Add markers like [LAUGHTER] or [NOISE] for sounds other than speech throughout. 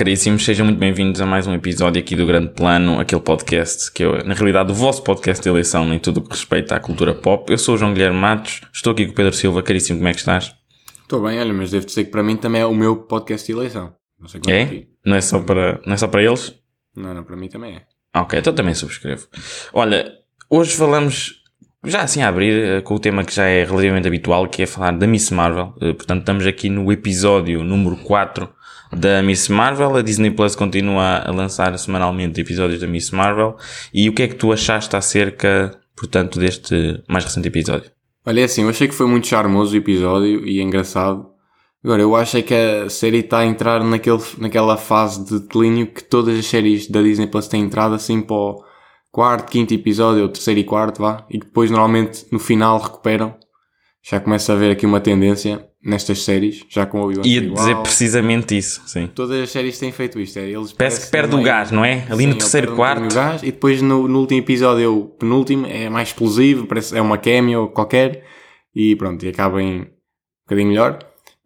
caríssimos, sejam muito bem-vindos a mais um episódio aqui do Grande Plano, aquele podcast que é, na realidade, o vosso podcast de eleição em tudo o que respeita à cultura pop. Eu sou o João Guilherme Matos, estou aqui com o Pedro Silva, caríssimo, como é que estás? Estou bem, olha, mas devo dizer que para mim também é o meu podcast de eleição. Não sei é? é não é só para, não é só para eles? Não, não, para mim também é. Ok, então também subscrevo. Olha, hoje falamos já assim a abrir eh, com o tema que já é relativamente habitual, que é falar da Miss Marvel. Eh, portanto, estamos aqui no episódio número 4 da Miss Marvel. A Disney Plus continua a lançar semanalmente episódios da Miss Marvel. E o que é que tu achaste acerca, portanto, deste mais recente episódio? Olha, é assim, eu achei que foi muito charmoso o episódio e engraçado. Agora, eu acho é que a série está a entrar naquele, naquela fase de declínio que todas as séries da Disney Plus têm entrado assim para o quarto, quinto episódio, ou terceiro e quarto, vá, e depois normalmente no final recuperam. Já começa a haver aqui uma tendência nestas séries, já com o Obi-Wan Ia dizer precisamente isso, sim. Todas as séries têm feito isto. É, eles Parece que perde o gás, não é? Ali sim, no terceiro quarto. Um gás, e depois no, no, último episódio, o penúltimo, é mais explosivo, parece, é uma cameo qualquer, e pronto, e acaba em um bocadinho melhor.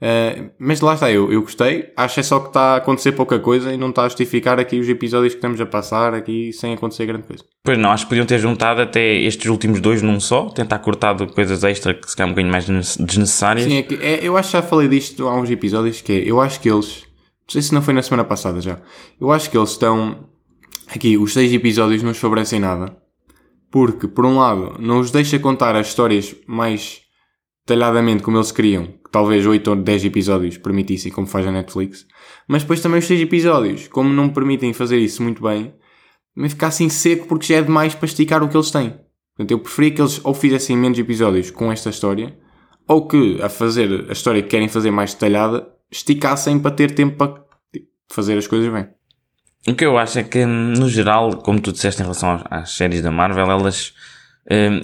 Uh, mas lá está, eu, eu gostei. Acho é só que está a acontecer pouca coisa e não está a justificar aqui os episódios que estamos a passar aqui sem acontecer grande coisa. Pois não, acho que podiam ter juntado até estes últimos dois num só, tentar cortar coisas extra que se calhar um bocadinho mais desnecessárias. Sim, é que, é, eu acho que já falei disto há uns episódios que é, eu acho que eles, não sei se não foi na semana passada já, eu acho que eles estão, aqui, os seis episódios não os favorecem nada, porque, por um lado, não os deixa contar as histórias mais detalhadamente como eles queriam, que talvez 8 ou 10 episódios permitissem, como faz a Netflix, mas depois também os 6 episódios, como não permitem fazer isso muito bem, também ficar assim seco porque já é demais para esticar o que eles têm. Portanto, eu preferia que eles ou fizessem menos episódios com esta história, ou que a fazer a história que querem fazer mais detalhada, esticassem para ter tempo para fazer as coisas bem. O que eu acho é que, no geral, como tu disseste em relação às séries da Marvel, elas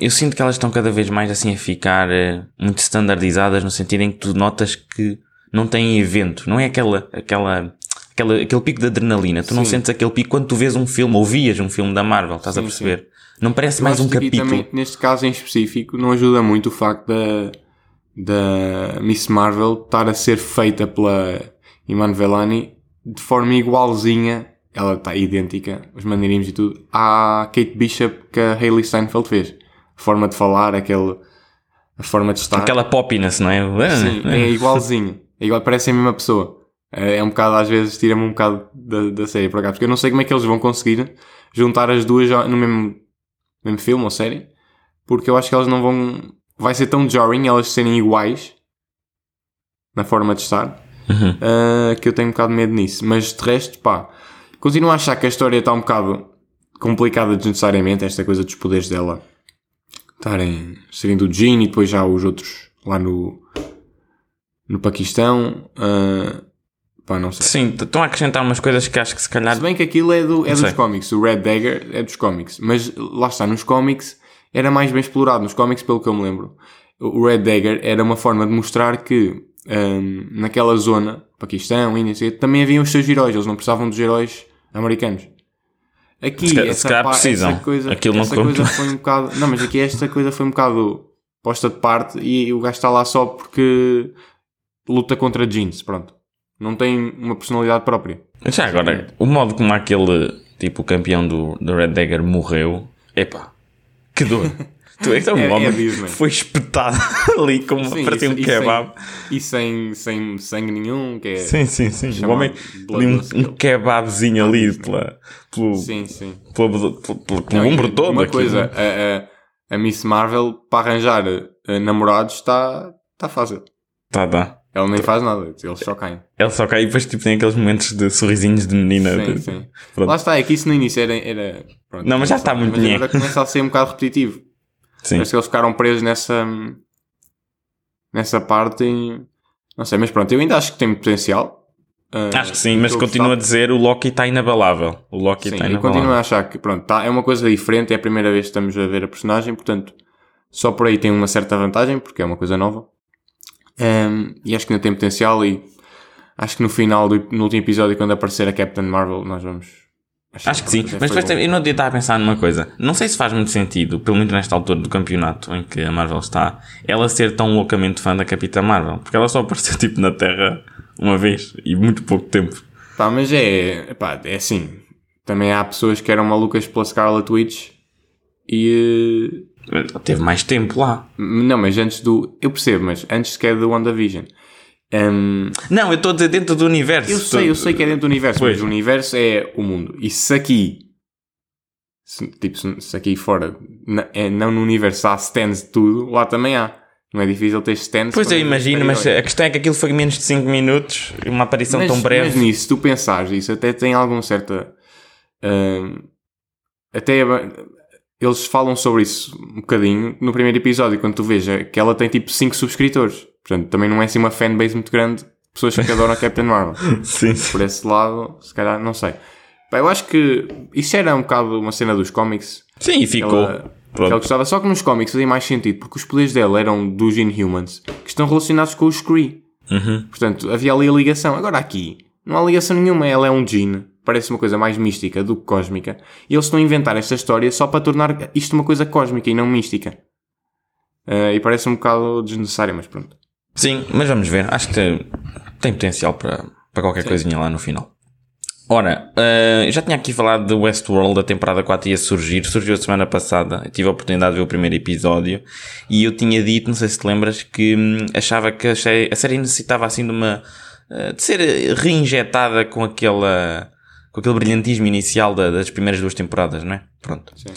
eu sinto que elas estão cada vez mais assim a ficar eh, muito standardizadas no sentido em que tu notas que não têm evento, não é aquela, aquela, aquela aquele pico de adrenalina. Tu sim. não sentes aquele pico quando tu vês um filme ou vias um filme da Marvel, estás sim, a perceber? Sim. Não parece mais um capítulo. Também, neste caso em específico, não ajuda muito o facto da, da Miss Marvel estar a ser feita pela Iman Velani de forma igualzinha ela está idêntica, os maneirinhos e tudo, à Kate Bishop que a Hayley Steinfeld fez. A forma de falar, aquele, a forma de estar. Aquela poppiness, não é? Sim, é igualzinho. É igual, parece a mesma pessoa. É, é um bocado, às vezes, tira-me um bocado da, da série para cá, porque eu não sei como é que eles vão conseguir juntar as duas no mesmo, mesmo filme ou série, porque eu acho que elas não vão. Vai ser tão jarring elas serem iguais na forma de estar uhum. uh, que eu tenho um bocado de medo nisso. Mas de resto, pá, Continuo a achar que a história está um bocado complicada desnecessariamente, esta coisa dos poderes dela estarem, serem do Jin e depois já os outros lá no, no Paquistão. Uh, pá, não sei. Sim, estão a acrescentar umas coisas que acho que se calhar. Se bem que aquilo é, do, é dos cómics, o Red Dagger é dos cómics, mas lá está, nos cómics era mais bem explorado. Nos cómics, pelo que eu me lembro, o Red Dagger era uma forma de mostrar que um, naquela zona, Paquistão, Índia, também haviam os seus heróis, eles não precisavam dos heróis americanos. Aqui, se, essa, se precisam. essa coisa, Aquilo essa não coisa foi um bocado. Não, mas aqui esta coisa foi um bocado posta de parte e o gajo está lá só porque luta contra jeans, pronto. Não tem uma personalidade própria. Já agora, o modo como aquele tipo campeão do, do Red Dagger morreu, epá, que dor. [LAUGHS] Tu és um é, homem é foi espetado [LAUGHS] ali como sim, para ter um kebab. E sem, sem sangue nenhum, que é. Sim, sim, sim. O homem ali um, um kebabzinho ali pela, pelo, sim, sim. Pelo, pelo, pelo, pelo ombro todo. Uma coisa, a, a, a, Miss Marvel para arranjar uh, namorados está tá fácil. Tá, tá. Ela nem faz nada, eles só caem. Ela só cai e depois tipo, tem aqueles momentos de sorrisinhos de menina. Sim, de... sim. Lá está, é que isso no início era. era pronto, não, mas já está muito Mas agora começa a ser um bocado repetitivo. Sim. Parece que eles ficaram presos nessa, nessa parte e, não sei, mas pronto, eu ainda acho que tem potencial. Uh, acho que sim, mas continuo a dizer o Loki está inabalável. O Loki está inabalável. Continuo a achar que pronto, tá, é uma coisa diferente, é a primeira vez que estamos a ver a personagem, portanto, só por aí tem uma certa vantagem, porque é uma coisa nova. Um, e acho que ainda tem potencial e acho que no final do no último episódio, quando aparecer a Captain Marvel, nós vamos Acho, Acho que sim, mas depois eu não dia estava a pensar numa coisa. Não sei se faz muito sentido, pelo menos nesta altura do campeonato em que a Marvel está, ela ser tão loucamente fã da Capitã Marvel. Porque ela só apareceu [LAUGHS] tipo na Terra uma vez e muito pouco tempo. Pá, mas é, pá, é assim. Também há pessoas que eram malucas pela Scarlet Witch e. Teve mais tempo lá. eh, Não, mas antes do. Eu percebo, mas antes sequer do WandaVision. Um, Não, eu estou a dizer dentro do universo. eu sei, eu sei que é dentro do universo, Pois. mas o universo é o mundo. E se aqui. Se, tipo, se, se aqui fora. na- é, não no universo há stands de tudo, lá também há. Não é difícil ter stands. Pois eu imagino, mas a questão é que aquilo foi menos de 5 minutos e uma aparição mas, tão breve. Mas nisso, se tu pensares isso, até tem alguma certa. hum, até eles falam sobre isso um bocadinho no primeiro episódio, quando tu veja que ela tem tipo 5 subscritores. Portanto, também não é assim uma fanbase muito grande de pessoas que adoram a Captain Marvel. [LAUGHS] Sim, sim. Por esse lado, se calhar, não sei. Pá, eu acho que isso era um bocado uma cena dos cómics. Sim, e ficou. Ela, que ela gostava. Só que nos cómics fazia mais sentido, porque os poderes dela eram dos Inhumans, que estão relacionados com os Kree. Uhum. Portanto, havia ali a ligação. Agora aqui, não há ligação nenhuma. Ela é um Jean. Parece uma coisa mais mística do que cósmica. E eles estão a inventar esta história só para tornar isto uma coisa cósmica e não mística. Eh, e parece um bocado desnecessário, mas pronto. Sim, mas vamos ver. Acho que tem, tem potencial para, para qualquer coisinha lá no final. Ora, eu já tinha aqui falado de Westworld, a temporada 4 ia surgir, surgiu a semana passada, eu tive a oportunidade de ver o primeiro episódio e eu tinha dito, não sei se te lembras, que hum, achava que a série, a série necessitava assim de uma, eh, de ser reinjetada com aquela, com aquele brilhantismo inicial da- das primeiras duas temporadas, não é? Pronto. Sim.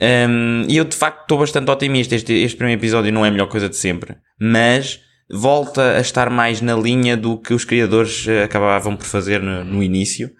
Um, e eu de facto estou bastante otimista. Este, este primeiro episódio não é a melhor coisa de sempre, mas volta a estar mais na linha do que os criadores eh, acabavam por fazer no, no início.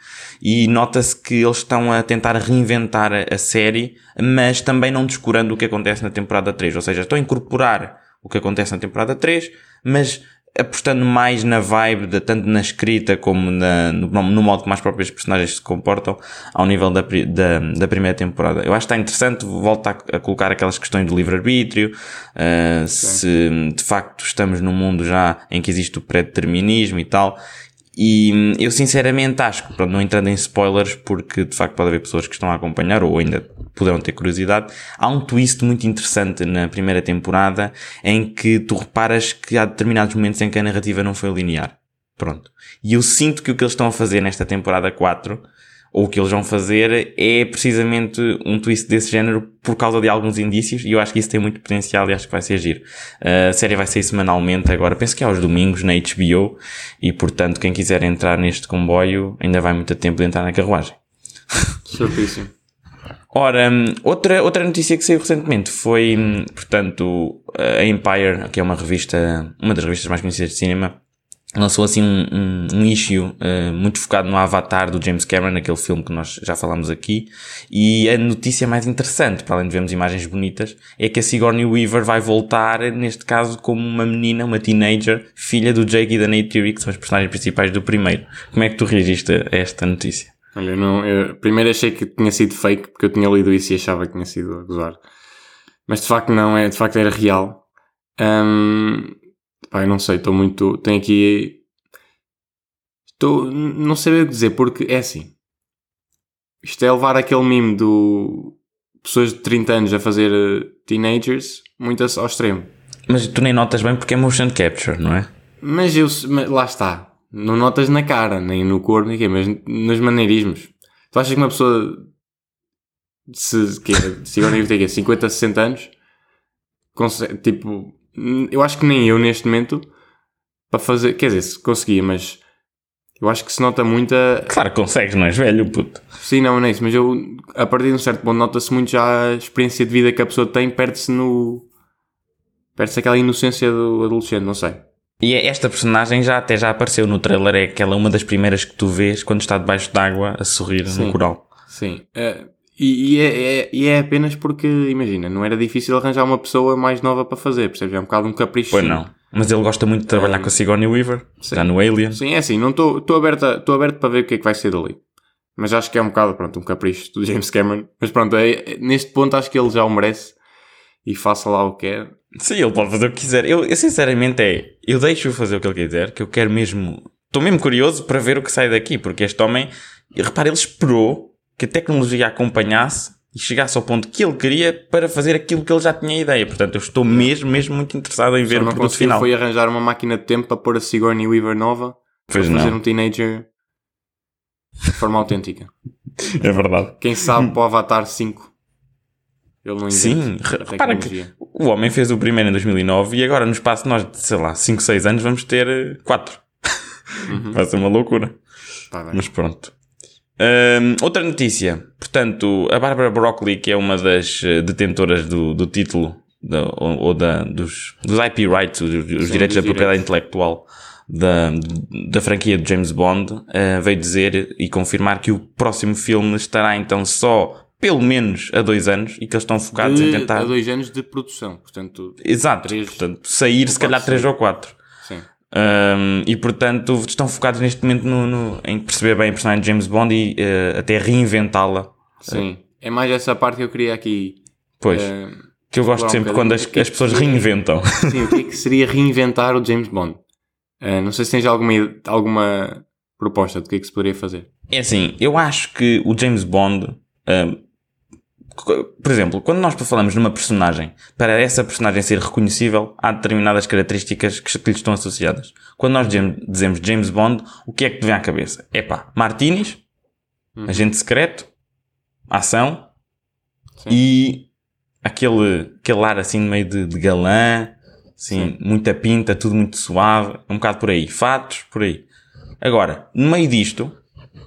E nota-se que eles estão a tentar reinventar a, a série, mas também não descurando o que acontece na temporada 3. Ou seja, estão a incorporar o que acontece na temporada 3, mas apostando mais na vibe, de, tanto na escrita como na, no, no modo como as próprias personagens se comportam ao nível da, da, da primeira temporada. Eu acho que está interessante, volta a, a colocar aquelas questões do livre-arbítrio, uh, se de facto estamos num mundo já em que existe o pré-determinismo e tal. E hum, eu sinceramente acho que, pronto, não entrando em spoilers, porque de facto pode haver pessoas que estão a acompanhar ou ainda poderão ter curiosidade, há um twist muito interessante na primeira temporada em que tu reparas que há determinados momentos em que a narrativa não foi linear. Pronto. E eu sinto que o que eles estão a fazer nesta temporada 4, ou o que eles vão fazer, é precisamente um twist desse género por causa de alguns indícios, e eu acho que isso tem muito potencial e acho que vai ser giro. A série vai sair semanalmente agora, penso que é aos domingos na HBO, e portanto quem quiser entrar neste comboio ainda vai muito tempo de entrar na carruagem. Certíssimo. Ora, outra, outra notícia que saiu recentemente foi, portanto, a Empire, que é uma revista, uma das revistas mais conhecidas de cinema, lançou assim um, um, um issue uh, muito focado no Avatar do James Cameron, aquele filme que nós já falamos aqui, e a notícia mais interessante, para além de vermos imagens bonitas, é que a Sigourney Weaver vai voltar, neste caso, como uma menina, uma teenager, filha do Jake e da Neytiri, que são os personagens principais do primeiro. Como é que tu reagiste a esta notícia? Olha, não, eu primeiro achei que tinha sido fake porque eu tinha lido isso e achava que tinha sido a gozar. Mas de facto não, é, de facto era real. Hum, eu não sei, estou muito. Tenho aqui. Estou. Não sei bem o que dizer porque é assim. Isto é levar aquele mimo do. Pessoas de 30 anos a fazer eh, teenagers muito ao extremo. Mas tu nem notas bem porque é motion capture, não é? Mas eu, mas lá está. Não notas na cara, nem no corpo, nem quê, mas nos maneirismos. Tu achas que uma pessoa se, que é, se tem quê, 50, 60 anos, consegue, tipo, eu acho que nem eu neste momento, para fazer, quer dizer, se conseguia, mas eu acho que se nota muita, Claro que consegues, não és velho, puto. sim, não, não é isso, mas eu, a partir de um certo ponto, nota-se muito já a experiência de vida que a pessoa tem, perde-se no, perde-se aquela inocência do adolescente, não sei. E esta personagem já até já apareceu no trailer, é aquela uma das primeiras que tu vês quando está debaixo d'água a sorrir Sim. no coral. Sim. Eh, e, e é, é- e é apenas porque, imagina, não era difícil arranjar uma pessoa mais nova para fazer, percebes? É um bocado um capricho. Pois não. Mas ele gosta muito de trabalhar com a Sigourney Weaver, já no Alien. Sim, é assim, não estou aberto, a- aberto para ver o que é que vai ser dali. Mas acho que é um bocado, pronto, um capricho do [LAUGHS] James Cameron. Mas pronto, é- é- neste ponto acho que ele já o merece e faça lá o que é. Sim, ele pode fazer o que quiser. Eu, eu sinceramente é, eu deixo-o fazer o que ele quiser, que eu quero mesmo. Estou mesmo curioso para ver o que sai daqui, porque este homem, repara, ele esperou que a tecnologia acompanhasse e chegasse ao ponto que ele queria para fazer aquilo que ele já tinha ideia. Portanto, eu estou mesmo, mesmo muito interessado em ver Só o não produto final. foi arranjar uma máquina de tempo para pôr a Sigourney Weaver nova Pois para fazer não. um teenager de forma autêntica. É verdade. Quem sabe para o Avatar 5 ele não Sim, repara que o homem fez o primeiro em 2009 e agora no espaço de nós, sei lá, 5, 6 anos vamos ter 4. [LAUGHS] Vai ser uma loucura. Tá. Mas pronto. Hum, outra notícia. Portanto, a Barbara Broccoli, que é uma das eh, detentoras do, do título da- ou, ou da, dos, dos IP rights, os, os direitos da dos propriedade intelectual da, da franquia de James Bond, eh, veio dizer e confirmar que o próximo filme estará então só pelo menos a dois anos e que eles estão focados em De, tentar. há dois anos de produção, portanto, Exato. três- Portanto, sair se calhar três ou quatro. Um, e portanto estão focados neste momento no, no- em perceber bem a personagem de James Bond e eh, até reinventá-la. Sim. É mais essa parte que eu queria aqui. Pois, eh, que eu gosto um sempre quando as, que é as que pessoas seria- reinventam. [LAUGHS] sim, o que é que seria reinventar o James Bond? Eh, não sei se tens alguma, alguma proposta do que é que se poderia fazer. É assim, eu acho que o James Bond, um, por exemplo, quando nós falamos numa personagem, para essa personagem ser reconhecível, há determinadas características que, que lhe estão associadas. Quando nós dizemos, James Bond, o que é que te vem à cabeça? Epá, Martinis, Uhum. agente secreto, ação Sim. e aquele, aquele ar assim meio de, de galã, assim, muita pinta, tudo muito suave, um bocado por aí. Fatos, por aí. Agora, no meio disto,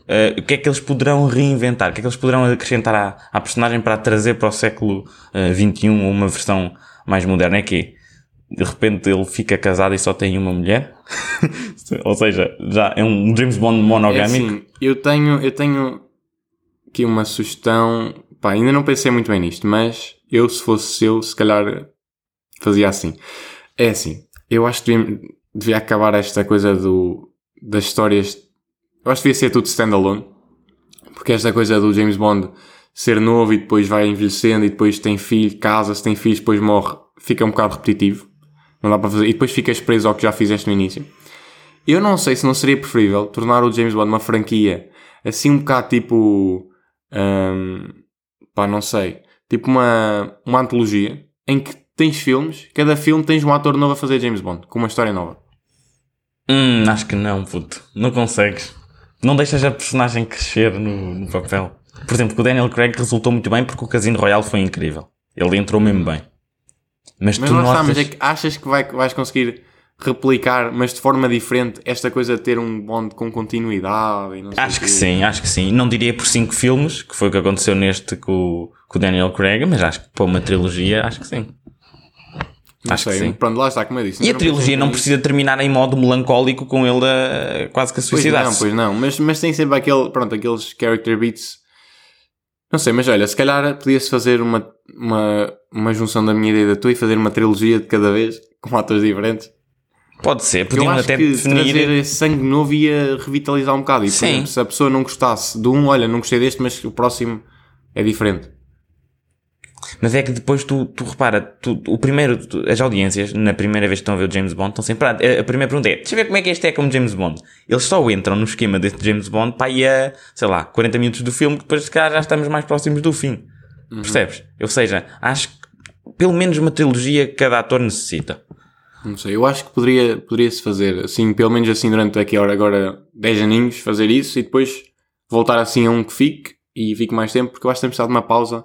eh, o que é que eles poderão reinventar? O que é que eles poderão acrescentar à, à personagem para a trazer para o século eh, XXI ou uma versão mais moderna? É que de repente ele fica casado e só tem uma mulher? [LAUGHS] ou seja, já é um James Bond É monogâmico? assim, eu tenho, eu tenho aqui uma sugestão. Pá, ainda não pensei muito bem nisto, mas eu, se fosse eu, se calhar fazia assim. É assim, eu acho que devia, devia acabar esta coisa do, das histórias. Eu acho que devia ser tudo standalone. Porque esta coisa do James Bond ser novo e depois vai envelhecendo e depois tem filho, casa-se, tem filhos, depois morre, fica um bocado repetitivo. Não dá para fazer. E depois ficas preso ao que já fizeste no início. Eu não sei se não seria preferível tornar o James Bond uma franquia assim um bocado tipo. hum, pá, não sei. Tipo uma, uma antologia em que tens filmes, cada filme tens um ator novo a fazer James Bond, com uma história nova. Hum, acho que não, puto. Não consegues. Não deixas a personagem crescer no, no papel. Por exemplo, com o Daniel Craig resultou muito bem porque o Casino Royale foi incrível. Ele entrou mesmo bem. Mas, Mas tu notas... mas é que achas que vai, vais conseguir replicar, mas de forma diferente, esta coisa de ter um Bond com continuidade e não sei Acho que quê? sim, acho que sim. Não diria por cinco filmes, que foi o que aconteceu neste com, o- com o Daniel Craig, mas acho que para uma trilogia, acho que sim. Não acho que sei, sim. Pronto, lá está, como eu disse. E a trilogia não precisa terminar em modo melancólico com ele a, quase que a Pois suicidar-se. não, pois não, mas, mas tem sempre aquele, pronto, aqueles character beats. Não sei, mas olha, se calhar podia-se fazer uma, uma, uma junção da minha ideia e da tua e fazer uma trilogia de cada vez, com atores diferentes. Pode ser, Eu podiam acho até que definir. trazer esse sangue novo ia revitalizar um bocado. E, por Sim. exemplo, se a pessoa não gostasse de um, olha, não gostei deste, mas o próximo é diferente. Mas é que depois tu, tu repara, tu, o primeiro, tu- as audiências, na primeira vez que estão a ver o James Bond, estão sempre. A, a primeira pergunta é: deixa eu ver como é que este é como James Bond. Eles só entram no esquema deste James Bond para ir a, sei lá, 40 minutos do filme, que depois se calhar já estamos mais próximos do fim. Percebes? Ou seja, acho que pelo menos uma trilogia cada ator necessita. Não sei, eu acho que poderia, poderia-se fazer, assim, pelo menos assim durante aqui hora agora 10 aninhos, fazer isso e depois voltar assim a um que fique e fique mais tempo, porque eu acho que temos precisado de uma pausa.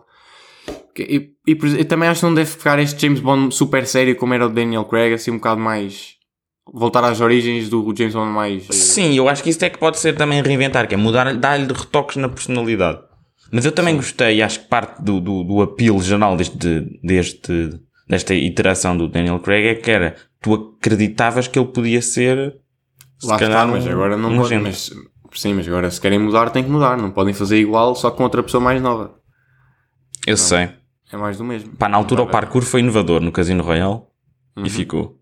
E, e eu também acho que não deve ficar este James Bond super sério como era o Daniel Craig, assim um bocado mais. voltar às origens do James Bond mais. eh, Sim, eu acho que isso é que pode ser também reinventar, que é mudar, dar-lhe retoques na personalidade. Mas eu também gostei, e acho que parte do, do, do apelo geral deste, deste, desta iteração do Daniel Craig é que era, tu acreditavas que ele podia ser, se Lá está, calhar, mas um- agora não um pode. Mas, sim, mas agora se querem mudar, tem que mudar. Não podem fazer igual só com outra pessoa mais nova. Eu sei. É mais do mesmo. Pá, na altura o parkour foi inovador no Casino Royale Uhum. e ficou.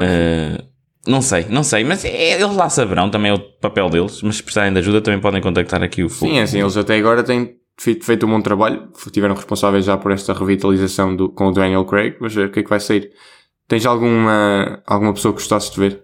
Eh, não sei, não sei, mas é- eles lá saberão também é o papel deles, mas se precisarem de ajuda também podem contactar aqui o Fogo. Sim, é assim, eles até agora têm feito, um bom trabalho, tiveram responsáveis já por esta revitalização do, com o Daniel Craig, vamos ver o que é que vai sair. Tens alguma, alguma pessoa que gostasses de ver?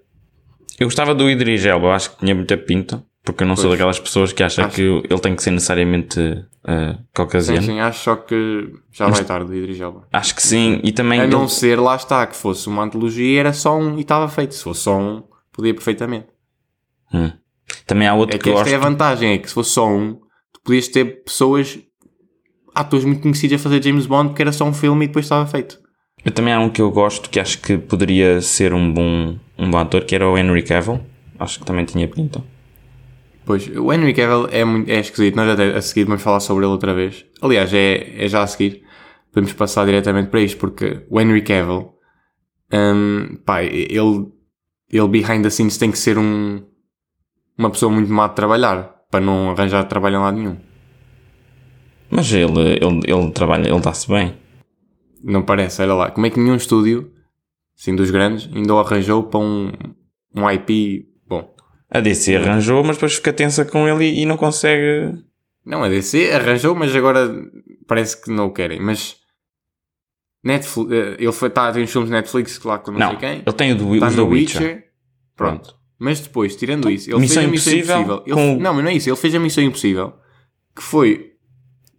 Eu gostava do Idris Elba, eu acho que tinha muita pinta, porque eu não sou Pois. daquelas pessoas que acham Acho- que ele tem que ser necessariamente uh, Sim, caucasiano. sim, acho só que já vai tarde, Idris Elba. Acho que sim, e também A ele- não ser, lá está, que fosse uma antologia era só um e estava feito. Se fosse só um, podia perfeitamente. Hum. Também há outro É que, que esta gosto. é a vantagem, é que se fosse só um, tu podias ter pessoas, atores muito conhecidos a fazer James Bond porque era só um filme e depois estava feito. Eu também há um que eu gosto que acho que poderia ser um bom, um bom ator, que era o Henry Cavill. Acho que também tinha pinta. Pois, o Henry Cavill é, muito, é esquisito, nós até a seguir vamos falar sobre ele outra vez. Aliás, é, é já a seguir. Podemos passar diretamente para isto, porque o Henry Cavill, hum, pá, ele, ele behind the scenes tem que ser um, uma pessoa muito má de trabalhar, para não arranjar trabalho em lado nenhum. Mas ele, ele, ele trabalha, ele dá-se bem. Não parece, olha lá. Como é que nenhum estúdio, assim dos grandes, ainda o arranjou para um, um IP? A DC arranjou, mas depois fica tensa com ele e, e não consegue. Não, a DC arranjou, mas agora parece que não o querem. Mas Netflix, eh, ele foi, tá, tem os filmes Netflix lá com não, Não, sei quem. ele tem o do, Está os do Witcher. Witcher. Pronto. Mas depois, tirando isso, ele fez a Missão Impossível Impossível. Com Não, mas não é isso. Ele fez a Missão Impossível. Que foi.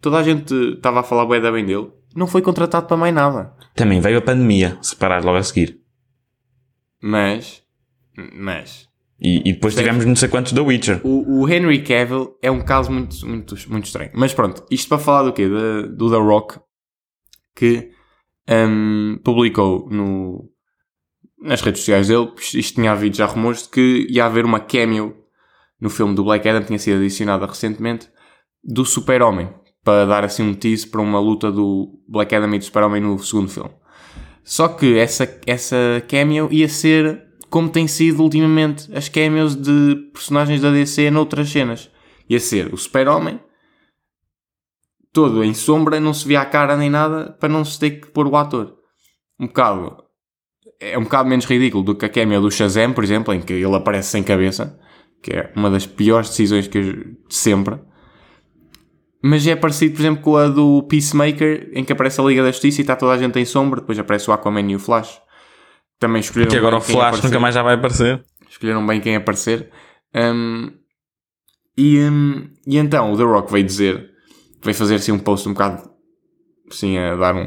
Toda a gente estava a falar bem dele. Não foi contratado para mais nada. Também veio a pandemia, separar logo a seguir. Mas. Mas. E, e depois tivemos não sei quantos da Witcher. O, o Henry Cavill é um caso muito, muito, muito estranho. Mas pronto, isto para falar do quê? Da- do The Rock, que hum, publicou no, nas redes sociais dele, isto isto tinha havido já rumores de que ia haver uma cameo no filme do Black Adam, tinha sido adicionada recentemente, do Super-Homem, para dar assim um tease para uma luta do Black Adam e do Super-Homem no segundo filme. Só que essa, essa cameo ia ser como tem sido ultimamente as cameos de personagens da DC noutras cenas. Ia ser o Super-Homem, todo em sombra, não se via a cara nem nada, para não se ter que pôr o ator. Um bocado. É um bocado menos ridículo do que a cameo do Shazam, por exemplo, em que ele aparece sem cabeça, que é uma das piores decisões que eu, de sempre. Mas é parecido, por exemplo, com a do Peacemaker, em que aparece a Liga da Justiça e está toda a gente em sombra, depois aparece o Aquaman e o Flash. Também escolheram Que agora o Flash nunca mais já vai aparecer. Escolheram bem quem aparecer. Um, e, um, e então o The Rock veio dizer, veio fazer assim um post um bocado assim a dar um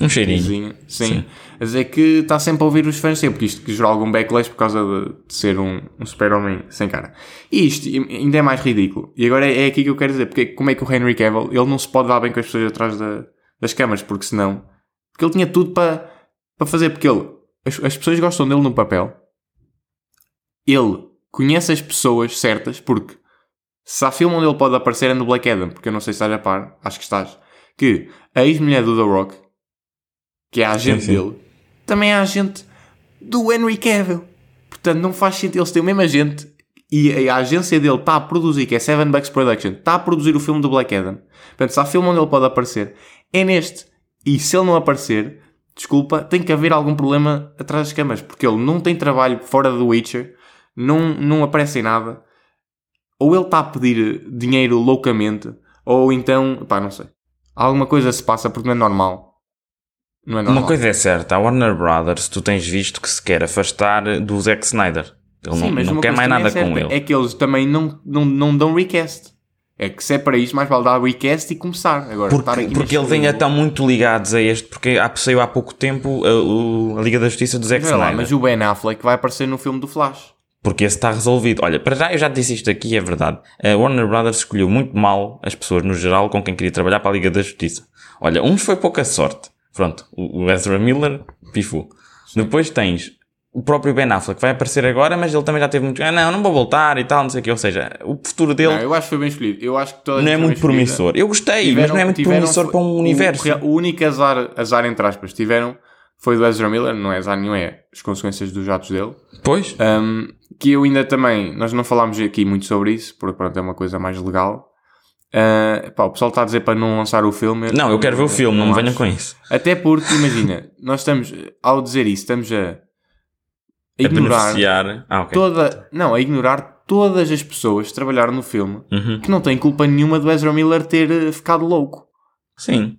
Um cheirinho. sim, sim, Sim. a dizer que está sempre a ouvir os fãs sempre, porque isto que gerou algum backlash por causa de, de ser um, um super-homem sem cara. E isto ainda é mais ridículo. E agora é, é aqui que eu quero dizer, porque como é que o Henry Cavill, ele não se pode dar bem com as pessoas atrás da- das câmaras, porque senão, porque ele tinha tudo para, para fazer, porque ele, as, as pessoas gostam dele no papel, ele conhece as pessoas certas, porque se há filme onde ele pode aparecer é no Black Adam, porque eu não sei se estás a par, acho que estás, que a ex-mulher do The Rock, que é a agente Sim, sim. dele, também é a agente do Henry Cavill. Portanto, não faz sentido, eles têm o mesmo agente e a agência dele está a produzir, que é Seven Bucks Production, está a produzir o filme do Black Adam. Portanto, se há filme onde ele pode aparecer, é neste. E se ele não aparecer, desculpa, tem que haver algum problema atrás das câmaras, porque ele não tem trabalho fora do Witcher, não, não aparece em nada, ou ele está a pedir dinheiro loucamente, ou então, pá, não sei. Alguma coisa se passa porque não é normal. Não é normal. Uma coisa é certa, a Warner Brothers, tu tens visto que se quer afastar do Zack Snyder. Ele Sim, não, não quer mais também nada é com ele. É que eles também não, não, não dão recast. É que se é para isto, mais vale dar recast e começar. Agora, Porque, porque ainda limbo- estão muito ligados a este, porque saiu há pouco tempo a, o- a Liga da Justiça do Zack Vê lá, Snyder. mas o Ben Affleck vai aparecer no filme do Flash. Porque esse está resolvido. Olha, para já eu já disse isto aqui, é verdade. A Warner Brothers escolheu muito mal as pessoas no geral com quem queria trabalhar para a Liga da Justiça. Olha, uns foi pouca sorte. Pronto, o o Ezra Miller, pifu. Depois tens o próprio Ben Affleck, vai aparecer agora, mas ele também já teve muito. Ah, não, não vou voltar e tal, não sei o que. Ou seja, o futuro dele Não, eu acho que foi bem escolhido. Eu acho que toda a não é muito promissor. Eu gostei, mas Tiveram- não é muito promissor para um o- universo. O, único azar, azar, entre aspas, tiveram foi do Ezra Miller, não é azar nenhum, é as consequências dos atos dele. Pois? Um, que eu ainda também, nós não falámos aqui muito sobre isso, porque pronto, é uma coisa mais legal. Uh, pá, o pessoal está a dizer para não lançar o filme. Não, eu quero ver o filme, não me venham com isso. Até porque, imagina, nós estamos, ao dizer isso, estamos a, a ignorar beneficiar. Ah, ok. toda, não, a ignorar todas as pessoas que trabalharam no filme Uhum. que não têm culpa nenhuma do Ezra Miller ter eh, ficado louco. Sim.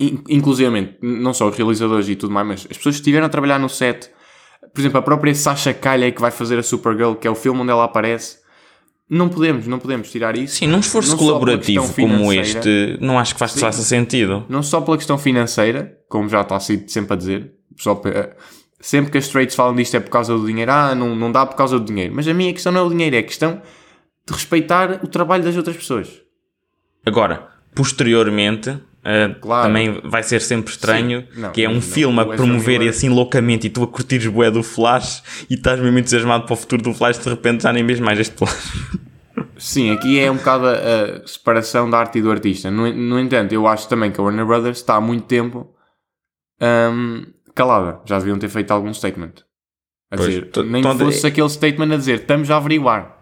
In- Inclusivamente, não só os realizadores e tudo mais, mas as pessoas que estiveram a trabalhar no set, por exemplo, a própria Sasha Calha que vai fazer a Supergirl, que é o filme onde ela aparece, não podemos, não podemos tirar isso. Sim, num esforço só colaborativo como este, não acho que faça sentido. Não só pela questão financeira, como já está sido sempre a dizer, pessoal, eh, sempre que as trades falam disto é por causa do dinheiro, ah, não, não dá por causa do dinheiro. Mas a minha questão não é o dinheiro, é a questão de respeitar o trabalho das outras pessoas. Agora, posteriormente, uh, Claro. também vai ser sempre estranho. Não, que é um não, filme a o Ezra promover assim loucamente e tu a curtires bué do Flash e estás mesmo entusiasmado para o futuro do Flash de repente já nem vês mais este Flash. Sim, aqui é um bocado a, a separação da arte e do artista. No, no entanto, eu acho também que a Warner Brothers está há muito tempo hum, calada. Já deviam ter feito algum statement. A Pois, dizer, nem todo- fosse aquele statement a dizer estamos a averiguar.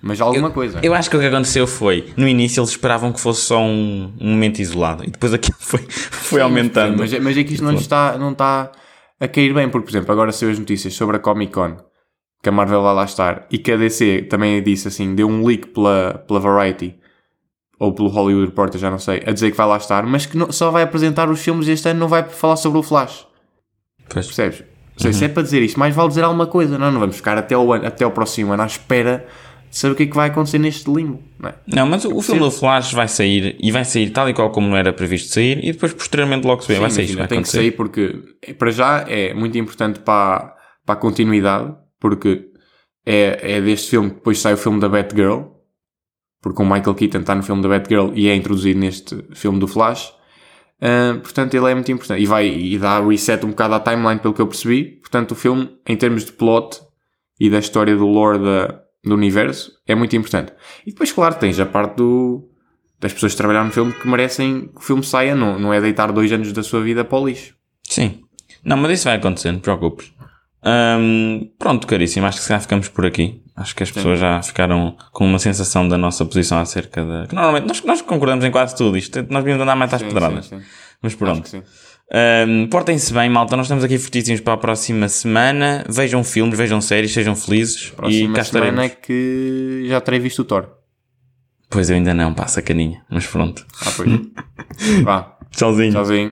Mas alguma coisa. Eu acho que o que aconteceu foi, no início eles esperavam que fosse só um, um momento isolado e depois aquilo [LAUGHS] foi, foi aumentando. Mas, é- mas é que isto não está, não está a cair bem, porque, por exemplo, agora saiu as notícias sobre a Comic Con, que a Marvel vai lá estar, e que a DC também disse assim, deu um leak pela, pela Variety, ou pelo Hollywood Reporter, já não sei, a dizer que vai lá estar, mas que não- só vai apresentar os filmes este ano, não vai falar sobre o Flash. Pois. Percebes? Ou seja, se é para dizer isto, mais vale dizer alguma coisa, não, não vamos ficar até o, ano, até o próximo ano à espera de saber o que é que vai acontecer neste limbo. Não é? Não, mas o, o filme do Flash vai sair e vai sair tal e qual como não era previsto sair e depois posteriormente logo se vê. vai Sim, sair isto, imagina, vai tem que sair porque, para já, é muito importante para, para a continuidade, porque é, é deste filme que depois sai o filme da Batgirl, porque o Michael Keaton está no filme da Batgirl e é introduzido neste filme do Flash. Ah, portanto, ele é muito importante. E vai e dá reset um bocado à timeline, pelo que eu percebi. Portanto, o filme, em termos de plot e da história do lore da, do universo, é muito importante. E depois, claro, tens a parte do, das pessoas que trabalharam no filme que merecem que o filme saia, não, não é deitar dois anos da sua vida para o lixo. Sim. Não, mas isso vai acontecer, não te preocupes. Hum, pronto, caríssimo, acho que se calhar ficamos por aqui. Acho que as pessoas já ficaram com uma sensação da nossa posição acerca da. Que normalmente nós, nós concordamos em quase tudo isto. Nós devíamos andar mais às Sim, pedradas. sim, sim. Mas pronto. sim. Hum, Portem-se bem, malta. Nós estamos aqui fortíssimos para a próxima semana. Vejam filmes, vejam séries, sejam felizes. e Próxima cá semana estaremos. é que já terei visto o Thor. Pois eu ainda não, pá, sacaninha. Mas pronto. Ah, pois. [LAUGHS] Vá. Tchauzinho. Tchauzinho.